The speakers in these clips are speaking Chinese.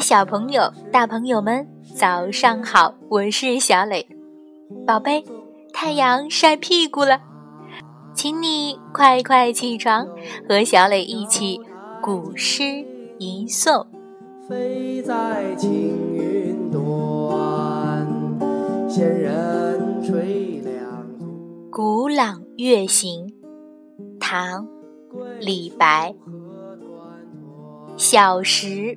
小朋友、大朋友们，早上好！我是小磊，宝贝，太阳晒屁股了，请你快快起床，和小磊一起古诗吟诵。飞在青云端，仙人垂两足。《古朗月行》唐·李白。小时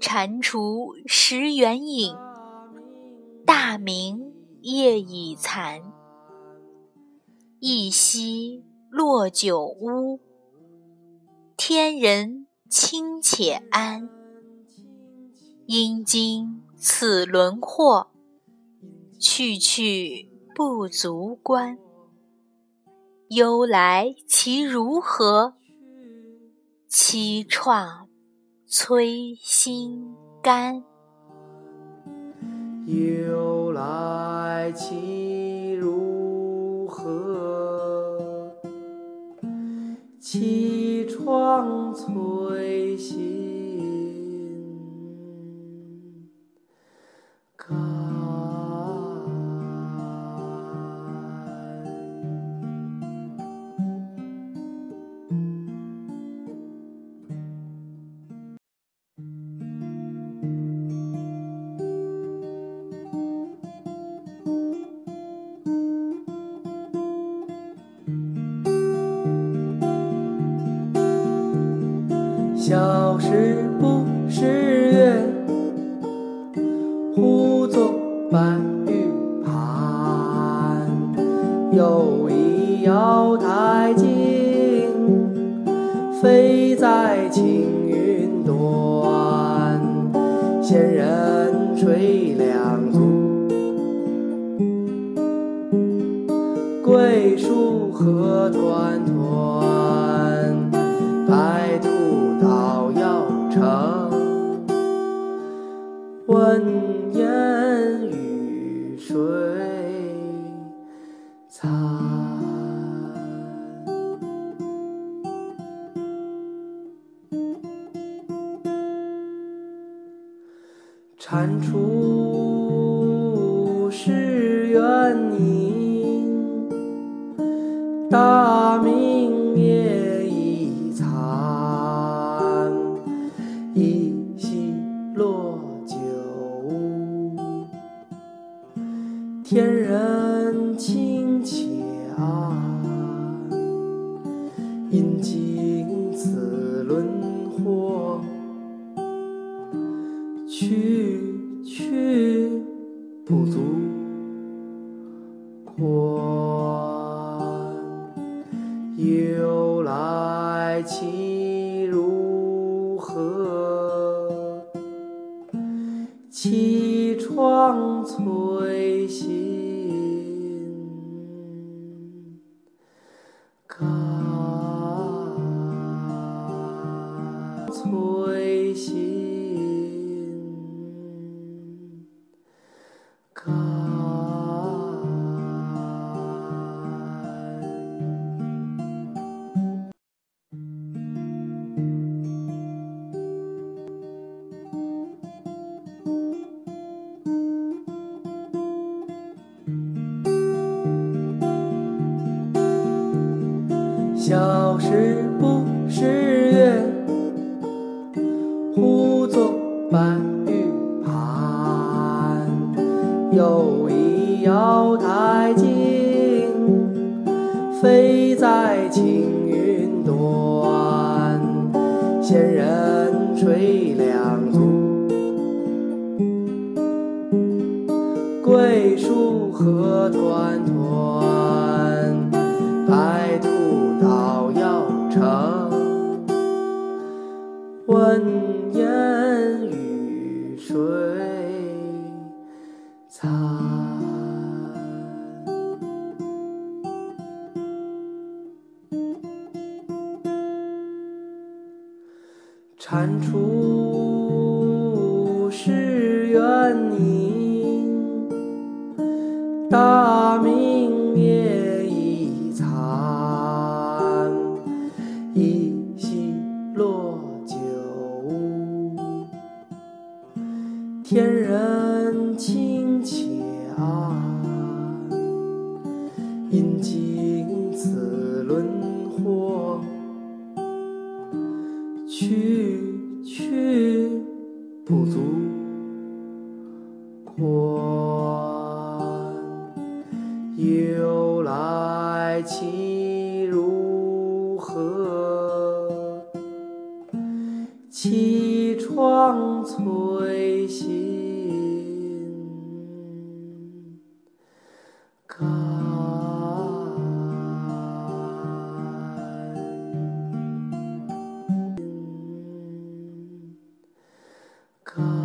蟾蜍蚀圆影，大明夜已残。一夕落九乌，天人清且安。因经此轮惑，去去不足观。忧来其如何？凄怆。催心肝，忧来岂如何？凄怆催小时不识月，呼作白玉盘。又疑瑶台镜，飞在青云端。仙人垂两足，桂树何团团。白兔。问言与谁餐？蟾蜍是圆影，大因经此轮惑，去去不足观。由来情小时不识月。呼作白玉盘，又疑瑶台镜，飞在青云端。仙人垂两足，桂树何团团。长闻言与谁餐蟾蜍是圆影大明不足。观由来其如何？凄怆摧心 God.